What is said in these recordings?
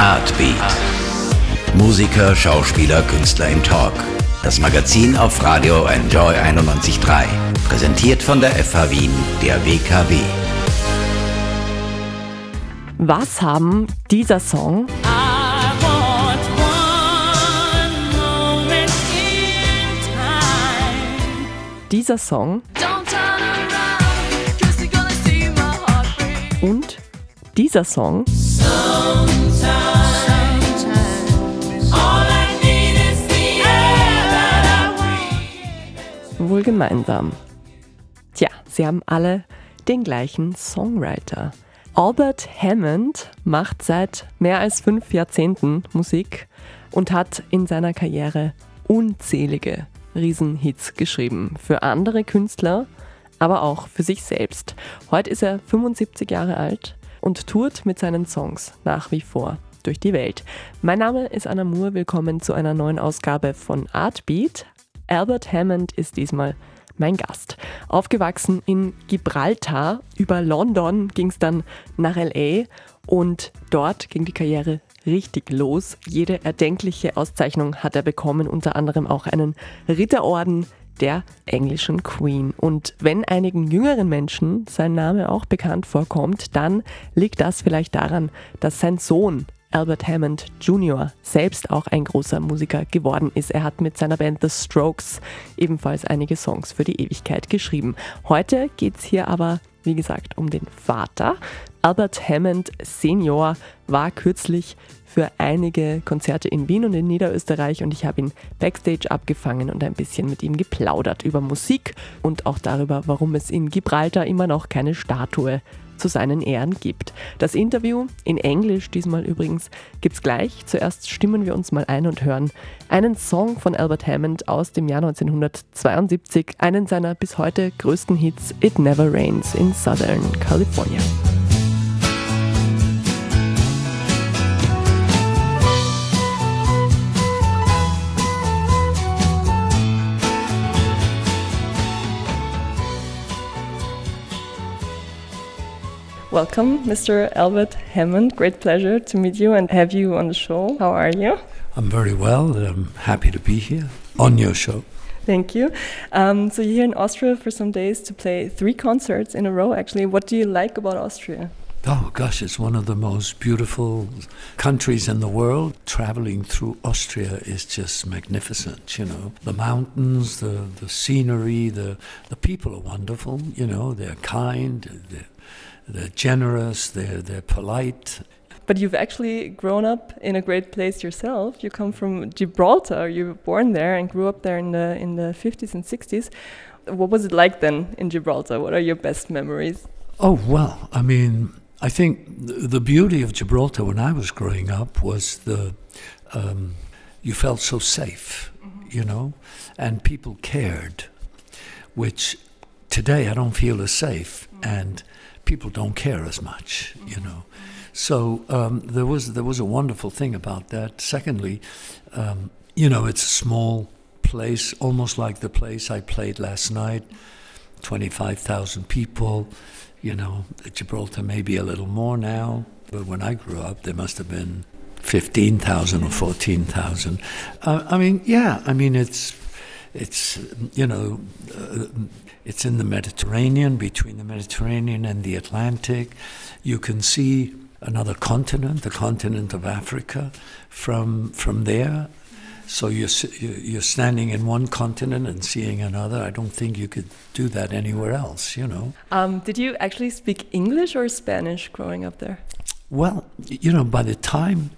Artbeat. Musiker, Schauspieler, Künstler im Talk. Das Magazin auf Radio Enjoy 91.3. Präsentiert von der FH Wien, der WKW. Was haben dieser Song dieser Song und dieser Song wohl gemeinsam? Tja, sie haben alle den gleichen Songwriter. Albert Hammond macht seit mehr als fünf Jahrzehnten Musik und hat in seiner Karriere unzählige Riesenhits geschrieben. Für andere Künstler, aber auch für sich selbst. Heute ist er 75 Jahre alt und tourt mit seinen Songs nach wie vor durch die Welt. Mein Name ist Anna Moore, willkommen zu einer neuen Ausgabe von Artbeat. Albert Hammond ist diesmal mein Gast. Aufgewachsen in Gibraltar, über London ging es dann nach LA und dort ging die Karriere richtig los. Jede erdenkliche Auszeichnung hat er bekommen, unter anderem auch einen Ritterorden der englischen Queen. Und wenn einigen jüngeren Menschen sein Name auch bekannt vorkommt, dann liegt das vielleicht daran, dass sein Sohn Albert Hammond Jr. selbst auch ein großer Musiker geworden ist. Er hat mit seiner Band The Strokes ebenfalls einige Songs für die Ewigkeit geschrieben. Heute geht es hier aber, wie gesagt, um den Vater. Albert Hammond Senior war kürzlich für einige Konzerte in Wien und in Niederösterreich und ich habe ihn backstage abgefangen und ein bisschen mit ihm geplaudert über Musik und auch darüber, warum es in Gibraltar immer noch keine Statue zu seinen Ehren gibt. Das Interview in Englisch diesmal übrigens gibt's gleich. Zuerst stimmen wir uns mal ein und hören einen Song von Albert Hammond aus dem Jahr 1972, einen seiner bis heute größten Hits It Never Rains in Southern California. Welcome, Mr. Albert Hammond. Great pleasure to meet you and have you on the show. How are you? I'm very well. I'm happy to be here on your show. Thank you. Um, so you're here in Austria for some days to play three concerts in a row. Actually, what do you like about Austria? Oh gosh, it's one of the most beautiful countries in the world. Traveling through Austria is just magnificent, you know. The mountains, the, the scenery, the, the people are wonderful, you know, they're kind, they're they're generous, they're, they're polite. But you've actually grown up in a great place yourself. You come from Gibraltar. You were born there and grew up there in the in the 50s and 60s. What was it like then in Gibraltar? What are your best memories? Oh well, I mean, I think the beauty of Gibraltar when I was growing up was the um, you felt so safe, mm -hmm. you know, and people cared, which today I don't feel as safe. Mm -hmm. And people don't care as much, you know. So um, there was there was a wonderful thing about that. Secondly, um, you know, it's a small place, almost like the place I played last night. Twenty five thousand people. You know, Gibraltar maybe a little more now, but when I grew up, there must have been fifteen thousand or fourteen thousand. Uh, I mean, yeah, I mean it's it's you know. Uh, it's in the Mediterranean, between the Mediterranean and the Atlantic. You can see another continent, the continent of Africa, from from there. So you're you're standing in one continent and seeing another. I don't think you could do that anywhere else. You know. Um, did you actually speak English or Spanish growing up there? Well, you know, by the time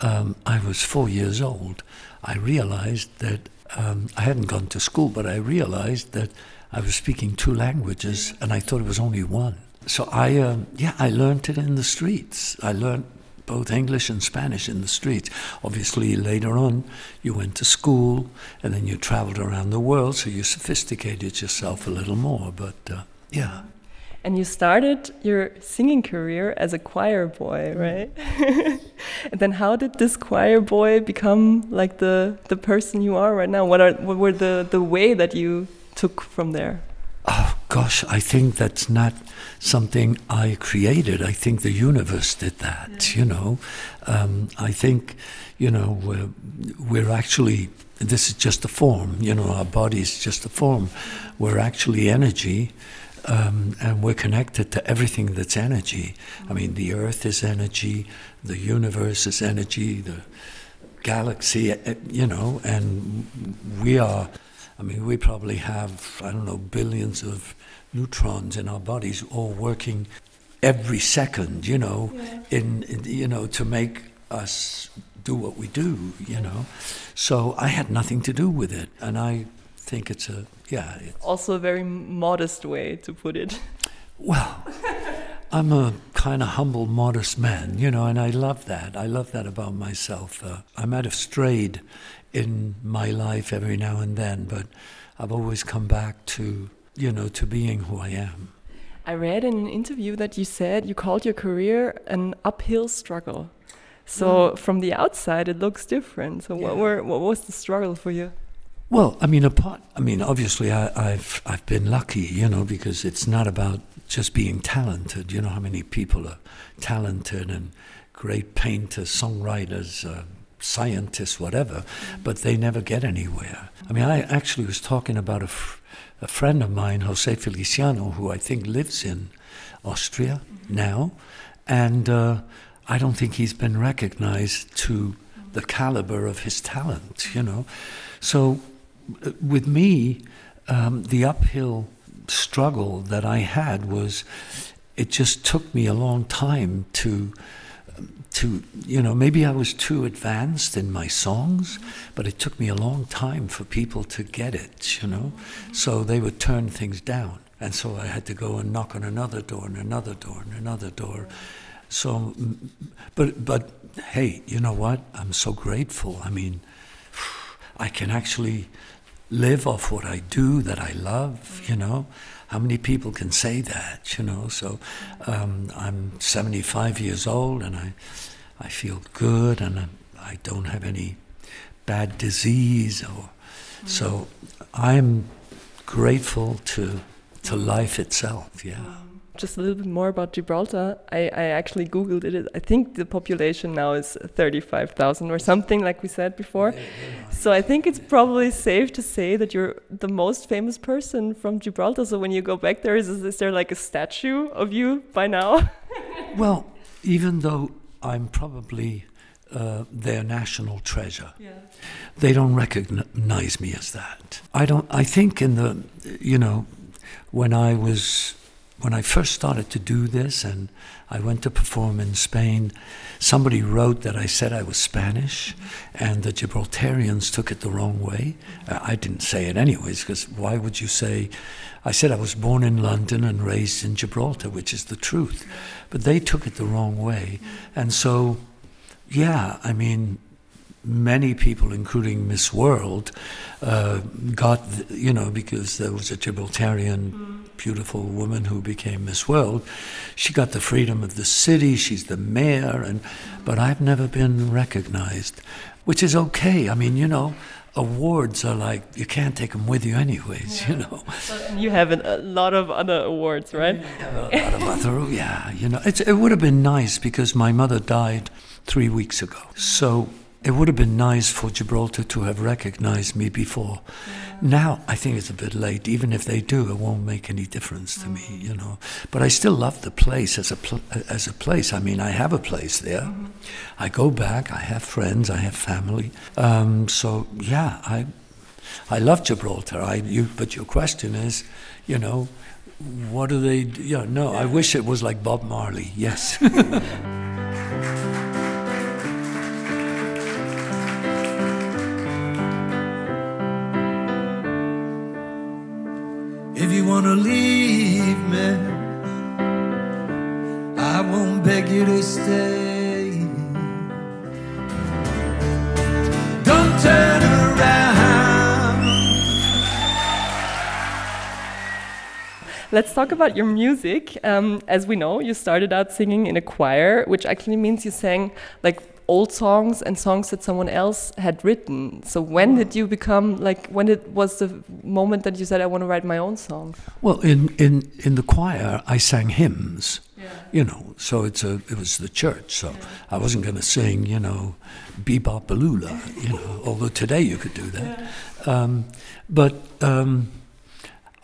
um, I was four years old, I realized that um, I hadn't gone to school, but I realized that I was speaking two languages, and I thought it was only one. So I, uh, yeah, I learned it in the streets. I learned both English and Spanish in the streets. Obviously, later on, you went to school, and then you traveled around the world, so you sophisticated yourself a little more. But uh, yeah. And you started your singing career as a choir boy, right? and then how did this choir boy become like the the person you are right now? What are what were the the way that you took from there? Oh gosh, I think that's not something I created. I think the universe did that. Yeah. You know, um, I think you know we're, we're actually this is just a form. You know, our body is just a form. We're actually energy. Um, and we're connected to everything that's energy. I mean, the earth is energy, the universe is energy, the galaxy, eh, you know, and we are I mean, we probably have, I don't know, billions of neutrons in our bodies all working every second, you know, yeah. in, in, you know, to make us do what we do, you know. So I had nothing to do with it. And I think it's a, yeah. It's also a very modest way to put it. Well, I'm a kind of humble, modest man, you know, and I love that. I love that about myself. Uh, I might have strayed in my life every now and then, but I've always come back to, you know, to being who I am. I read in an interview that you said you called your career an uphill struggle. So mm. from the outside, it looks different. So yeah. what were what was the struggle for you? Well, I mean, apart, I mean, obviously, I, I've I've been lucky, you know, because it's not about just being talented. You know how many people are talented and great painters, songwriters, uh, scientists, whatever, but they never get anywhere. I mean, I actually was talking about a, f- a friend of mine, Jose Feliciano, who I think lives in Austria now, and uh, I don't think he's been recognized to the caliber of his talent, you know. So with me, um, the uphill struggle that I had was it just took me a long time to to you know maybe I was too advanced in my songs, but it took me a long time for people to get it. You know, so they would turn things down, and so I had to go and knock on another door and another door and another door. So, but but hey, you know what? I'm so grateful. I mean, I can actually live off what I do that I love. You know. How many people can say that, you know? So um, I'm 75 years old and I, I feel good and I, I don't have any bad disease. Or, so I'm grateful to, to life itself, yeah just a little bit more about Gibraltar. I, I actually Googled it. I think the population now is 35,000 or something, like we said before. So I think it's probably safe to say that you're the most famous person from Gibraltar. So when you go back there, is, is there like a statue of you by now? well, even though I'm probably uh, their national treasure. Yeah. They don't recognize me as that. I don't. I think in the, you know, when I was when I first started to do this and I went to perform in Spain, somebody wrote that I said I was Spanish, and the Gibraltarians took it the wrong way. Uh, I didn't say it anyways, because why would you say? I said I was born in London and raised in Gibraltar, which is the truth. But they took it the wrong way. And so, yeah, I mean, many people, including Miss World, uh, got, you know, because there was a Gibraltarian beautiful woman who became Miss World. She got the freedom of the city, she's the mayor, and, but I've never been recognized, which is okay. I mean, you know, awards are like you can't take them with you anyways yeah. you know you have a lot of other awards right a lot of other yeah you know it would have been nice because my mother died three weeks ago so it would have been nice for Gibraltar to have recognized me before. Yeah. Now I think it's a bit late. Even if they do, it won't make any difference to mm. me, you know. But I still love the place as a pl- as a place. I mean, I have a place there. Mm-hmm. I go back. I have friends. I have family. Um, so yeah, I I love Gibraltar. I you, but your question is, you know, what do they? You know, no. I wish it was like Bob Marley. Yes. Let's talk about your music. Um, as we know, you started out singing in a choir, which actually means you sang like old songs and songs that someone else had written. So when did you become like when it was the moment that you said I want to write my own song? Well, in in in the choir, I sang hymns. Yeah. You know, so it's a it was the church. So yeah. I wasn't going to sing, you know, bebop balula. You know, although today you could do that. Yeah. Um, but um,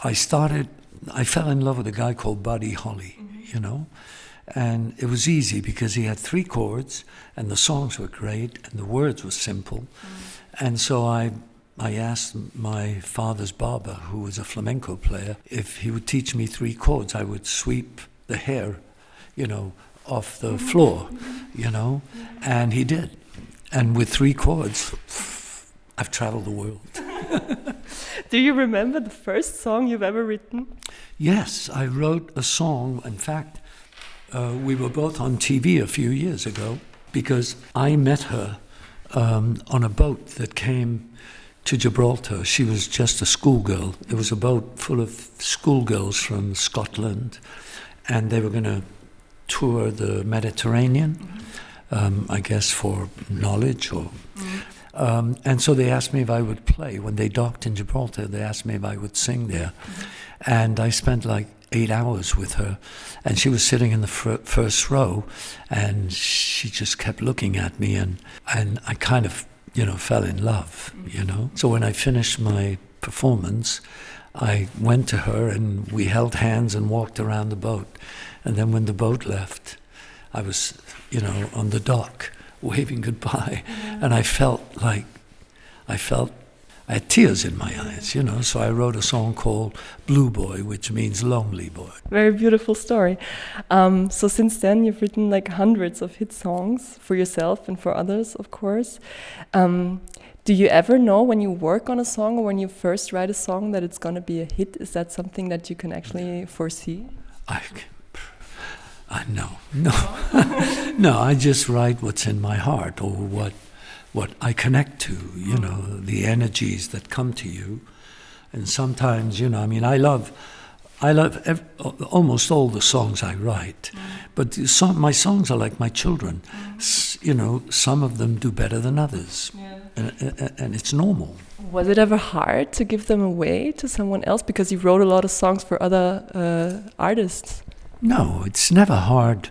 I started. I fell in love with a guy called Buddy Holly. Mm-hmm. You know, and it was easy because he had three chords and the songs were great and the words were simple. Mm. And so I I asked my father's barber, who was a flamenco player, if he would teach me three chords. I would sweep the hair, you know, off the mm-hmm. floor, you know, and he did. And with three chords, I've traveled the world. Do you remember the first song you've ever written? Yes, I wrote a song. In fact, uh, we were both on TV a few years ago because I met her um, on a boat that came to Gibraltar. She was just a schoolgirl. It was a boat full of schoolgirls from Scotland, and they were going to tour the Mediterranean, um, I guess, for knowledge or. Um, and so they asked me if I would play. When they docked in Gibraltar, they asked me if I would sing there. And I spent like eight hours with her, and she was sitting in the fir- first row, and she just kept looking at me, and and I kind of you know fell in love, you know. So when I finished my performance, I went to her and we held hands and walked around the boat, and then when the boat left, I was you know on the dock waving goodbye, and I felt like I felt I had tears in my eyes, you know. So I wrote a song called Blue Boy, which means lonely boy. Very beautiful story. Um, so since then, you've written like hundreds of hit songs for yourself and for others, of course. Um, do you ever know when you work on a song or when you first write a song that it's going to be a hit? Is that something that you can actually foresee? I, I no, no, no. I just write what's in my heart or what what I connect to, you know, the energies that come to you. And sometimes, you know, I mean, I love, I love ev- almost all the songs I write, mm. but some, my songs are like my children. Mm. S- you know, some of them do better than others, yeah. and, and it's normal. Was it ever hard to give them away to someone else because you wrote a lot of songs for other uh, artists? No, it's never hard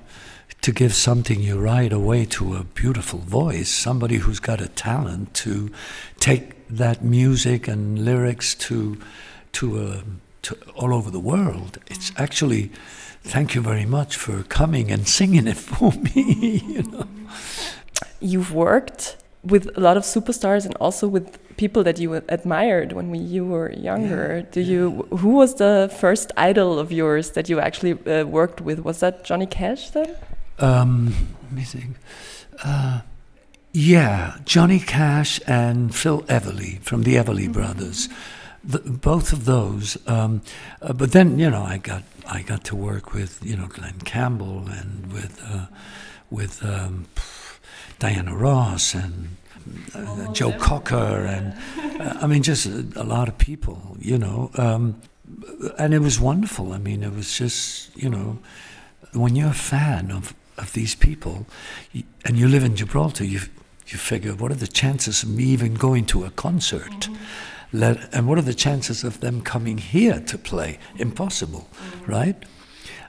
to give something you write away to a beautiful voice, somebody who's got a talent to take that music and lyrics to to, uh, to all over the world. It's actually thank you very much for coming and singing it for me. you know. You've worked with a lot of superstars and also with people that you admired when we, you were younger. Do you? Who was the first idol of yours that you actually uh, worked with? Was that Johnny Cash then? Um, let me think. Uh, yeah, Johnny Cash and Phil Everly from the Everly mm-hmm. Brothers. The, both of those. Um, uh, but then you know, I got I got to work with you know Glen Campbell and with uh, with um, Diana Ross and uh, Joe Cocker and uh, I mean just a, a, lot of people. You know, um, and it was wonderful. I mean, it was just you know when you're a fan of of these people, and you live in Gibraltar, you you figure, what are the chances of me even going to a concert? Mm-hmm. Let, and what are the chances of them coming here to play? Impossible, mm-hmm. right?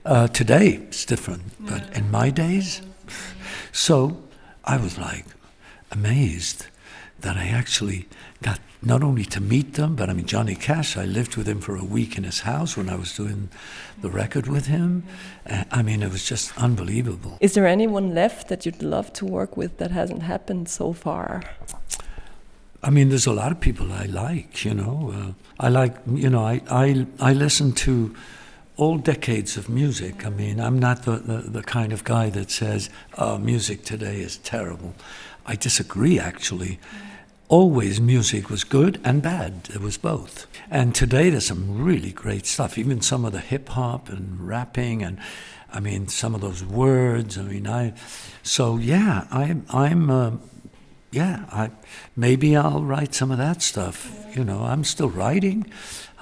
Uh, today it's different, but in my days, so I was like amazed that I actually got not only to meet them, but I mean, Johnny Cash, I lived with him for a week in his house when I was doing the record with him. Uh, I mean, it was just unbelievable. Is there anyone left that you'd love to work with that hasn't happened so far? I mean, there's a lot of people I like, you know. Uh, I like, you know, I, I, I listen to all decades of music. I mean, I'm not the, the, the kind of guy that says, oh, music today is terrible. I disagree, actually always music was good and bad. It was both. And today there's some really great stuff, even some of the hip hop and rapping and I mean some of those words. I mean I so yeah, I I'm uh, yeah, I, maybe I'll write some of that stuff. You know, I'm still writing.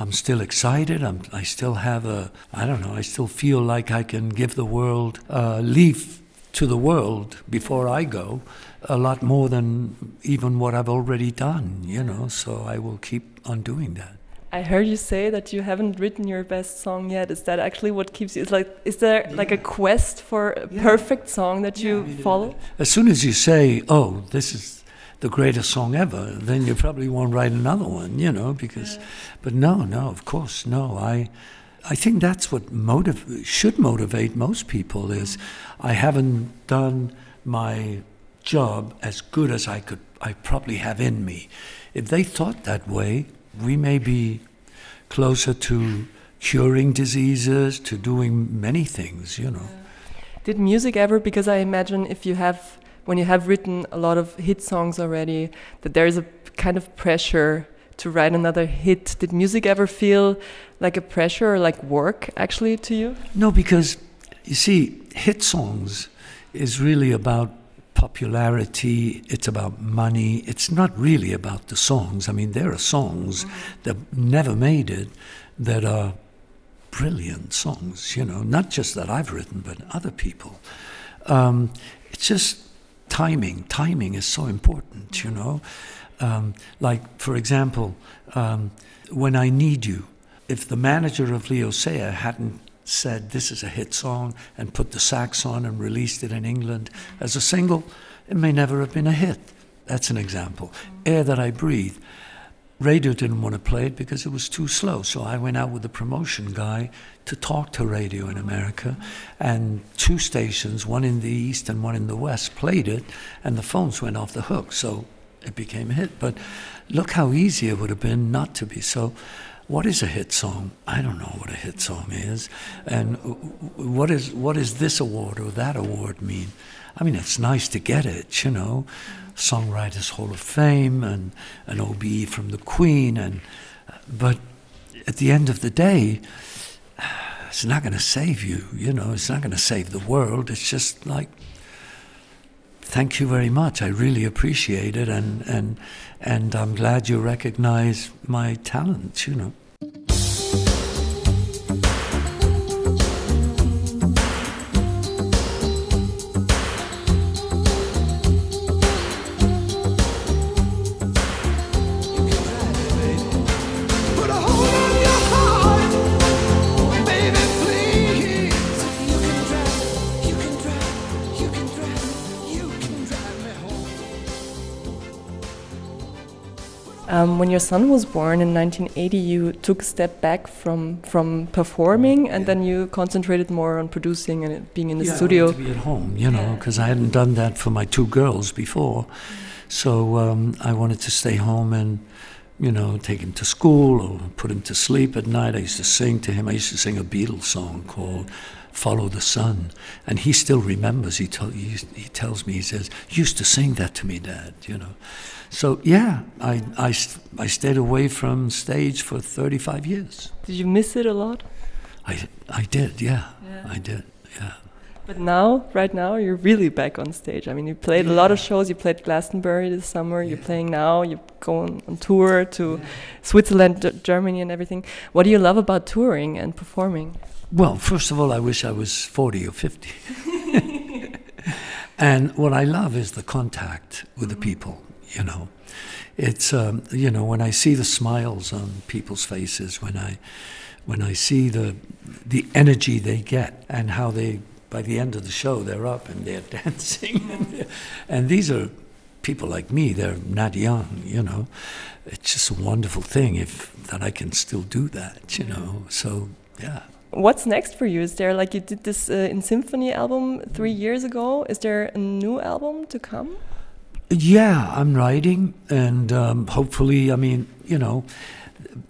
I'm still excited. I'm, I still have a, I don't know, I still feel like I can give the world, uh, leave to the world before I go a lot more than even what I've already done, you know, so I will keep on doing that. I heard you say that you haven't written your best song yet. Is that actually what keeps you? Is like, is there yeah. like a quest for a yeah. perfect song that yeah, you follow? As soon as you say, "Oh, this is the greatest song ever," then you probably won't write another one, you know. Because, but no, no, of course, no. I, I think that's what motiv- should motivate most people. Is I haven't done my job as good as I could, I probably have in me. If they thought that way, we may be closer to curing diseases, to doing many things, you know. Did music ever, because I imagine if you have, when you have written a lot of hit songs already, that there is a kind of pressure to write another hit. Did music ever feel like a pressure or like work actually to you? No, because you see, hit songs is really about popularity, it's about money. It's not really about the songs. I mean, there are songs that never made it that are brilliant songs, you know, not just that I've written, but other people. Um, it's just timing. Timing is so important, you know. Um, like, for example, um, When I Need You, if the manager of Leo Sayer hadn't said this is a hit song and put the sax on and released it in England as a single, it may never have been a hit. That's an example. Air That I Breathe. Radio didn't want to play it because it was too slow. So I went out with the promotion guy to talk to radio in America. And two stations, one in the East and one in the West, played it, and the phones went off the hook. So it became a hit. But look how easy it would have been not to be. So what is a hit song? I don't know what a hit song is, and what is what is this award or that award mean? I mean, it's nice to get it, you know, Songwriters Hall of Fame and an OBE from the Queen, and but at the end of the day, it's not going to save you, you know. It's not going to save the world. It's just like thank you very much. I really appreciate it, and and and I'm glad you recognize my talents. You know. Your son was born in 1980, you took a step back from from performing, and yeah. then you concentrated more on producing and being in the yeah, studio. to be at home, you know, because I hadn't done that for my two girls before. So um, I wanted to stay home and, you know, take him to school or put him to sleep at night. I used to sing to him. I used to sing a Beatles song called follow the sun. And he still remembers. He, he, he tells me, he says, used to sing that to me, Dad, you know. So, yeah, I, I, I stayed away from stage for 35 years. Did you miss it a lot? I, I did, yeah, yeah. I did, yeah. But now, right now, you're really back on stage. I mean, you played yeah. a lot of shows. You played Glastonbury this summer. Yeah. You're playing now. You're going on tour to. Switzerland, Germany, and everything. What do you love about touring and performing? Well, first of all, I wish I was 40 or 50. and what I love is the contact with the mm-hmm. people, you know. It's, um, you know, when I see the smiles on people's faces, when I, when I see the, the energy they get and how they, by the end of the show, they're up and they're dancing. and, they're, and these are people like me, they're not young, you know. It's just a wonderful thing if that I can still do that, you know. So, yeah what's next for you? Is there like you did this uh, in symphony album three years ago? Is there a new album to come? Yeah, I'm writing, and um, hopefully, I mean, you know,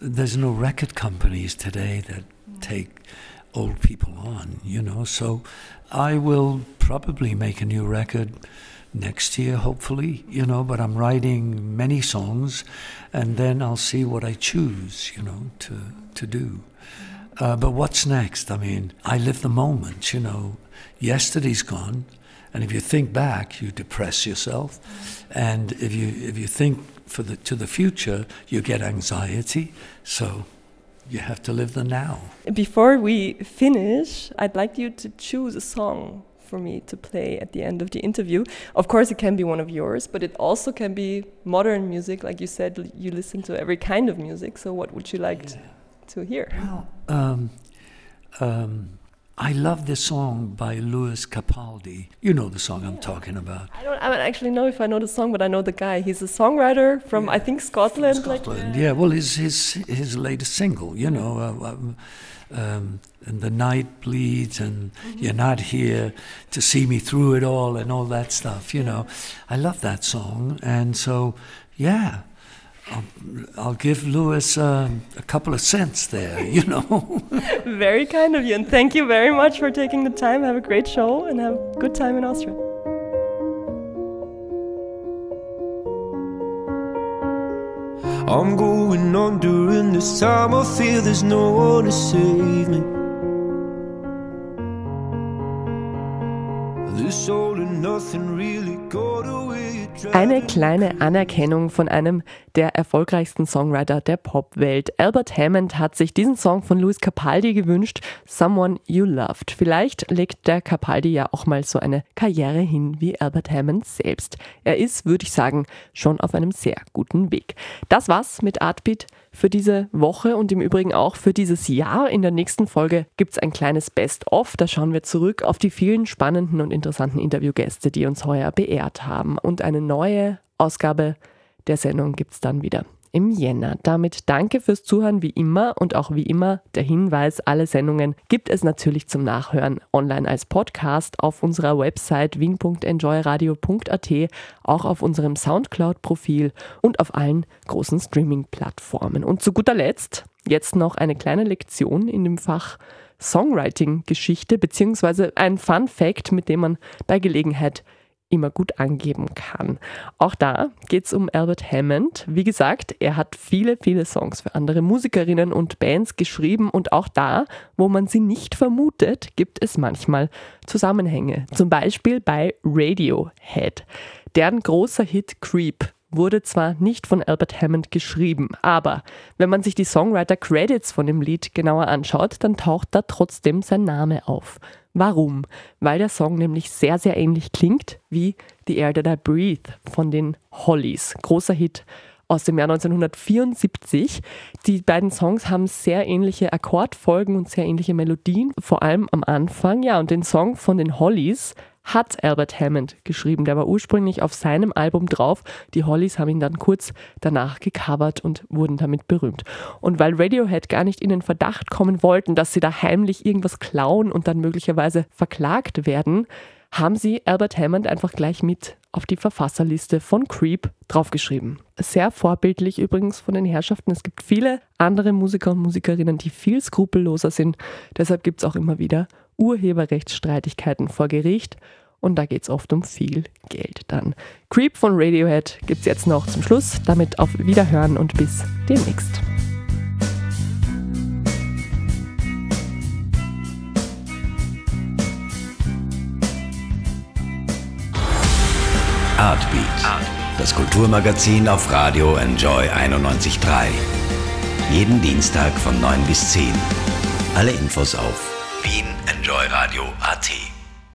there's no record companies today that take old people on, you know. So I will probably make a new record next year, hopefully, you know. But I'm writing many songs, and then I'll see what I choose, you know, to to do. Uh, but what's next? I mean, I live the moment, you know. Yesterday's gone, And if you think back, you depress yourself. And if you, if you think for the, to the future, you get anxiety. So you have to live the now. Before we finish, I'd like you to choose a song for me to play at the end of the interview. Of course, it can be one of yours, but it also can be modern music. Like you said, you listen to every kind of music. So, what would you like yeah. to hear? Well, um, um, I love this song by Lewis Capaldi. You know the song I'm talking about. I don't, I don't actually know if I know the song, but I know the guy. He's a songwriter from yeah. I think Scotland. Scotland, like, yeah. Well, his his his latest single, you know, uh, um, um, and the night bleeds, and mm-hmm. you're not here to see me through it all, and all that stuff. You know, I love that song, and so yeah, I'll, I'll give Lewis um, a couple of cents there, you know. very kind of you, and thank you very much for taking the time. Have a great show and have a good time in Austria. I'm going on during this time. I feel there's no one to save me. This all and nothing really got away. Eine kleine Anerkennung von einem der erfolgreichsten Songwriter der Popwelt. Albert Hammond hat sich diesen Song von Louis Capaldi gewünscht, Someone You Loved. Vielleicht legt der Capaldi ja auch mal so eine Karriere hin wie Albert Hammond selbst. Er ist, würde ich sagen, schon auf einem sehr guten Weg. Das war's mit Artbeat für diese Woche und im Übrigen auch für dieses Jahr. In der nächsten Folge gibt es ein kleines Best-of. Da schauen wir zurück auf die vielen spannenden und interessanten Interviewgäste, die uns heuer beehrt haben. Und eine neue Ausgabe der Sendung gibt es dann wieder im Jänner. Damit danke fürs Zuhören wie immer und auch wie immer der Hinweis, alle Sendungen gibt es natürlich zum Nachhören online als Podcast auf unserer Website wien.enjoyradio.at, auch auf unserem Soundcloud-Profil und auf allen großen Streaming-Plattformen. Und zu guter Letzt jetzt noch eine kleine Lektion in dem Fach Songwriting-Geschichte beziehungsweise ein Fun Fact, mit dem man bei Gelegenheit immer gut angeben kann. Auch da geht es um Albert Hammond. Wie gesagt, er hat viele, viele Songs für andere Musikerinnen und Bands geschrieben und auch da, wo man sie nicht vermutet, gibt es manchmal Zusammenhänge. Zum Beispiel bei Radiohead. Deren großer Hit Creep wurde zwar nicht von Albert Hammond geschrieben, aber wenn man sich die Songwriter-Credits von dem Lied genauer anschaut, dann taucht da trotzdem sein Name auf. Warum? Weil der Song nämlich sehr, sehr ähnlich klingt wie The Air That I Breathe von den Hollies. Großer Hit aus dem Jahr 1974. Die beiden Songs haben sehr ähnliche Akkordfolgen und sehr ähnliche Melodien, vor allem am Anfang. Ja, und den Song von den Hollies hat Albert Hammond geschrieben. Der war ursprünglich auf seinem Album drauf. Die Hollies haben ihn dann kurz danach gecovert und wurden damit berühmt. Und weil Radiohead gar nicht in den Verdacht kommen wollten, dass sie da heimlich irgendwas klauen und dann möglicherweise verklagt werden, haben sie Albert Hammond einfach gleich mit auf die Verfasserliste von Creep draufgeschrieben. Sehr vorbildlich übrigens von den Herrschaften. Es gibt viele andere Musiker und Musikerinnen, die viel skrupelloser sind. Deshalb gibt es auch immer wieder Urheberrechtsstreitigkeiten vor Gericht und da geht es oft um viel Geld dann. Creep von Radiohead gibt es jetzt noch zum Schluss. Damit auf Wiederhören und bis demnächst. Artbeat, das Kulturmagazin auf Radio Enjoy 91.3. Jeden Dienstag von 9 bis 10. Alle Infos auf Wien Enjoy Radio AT.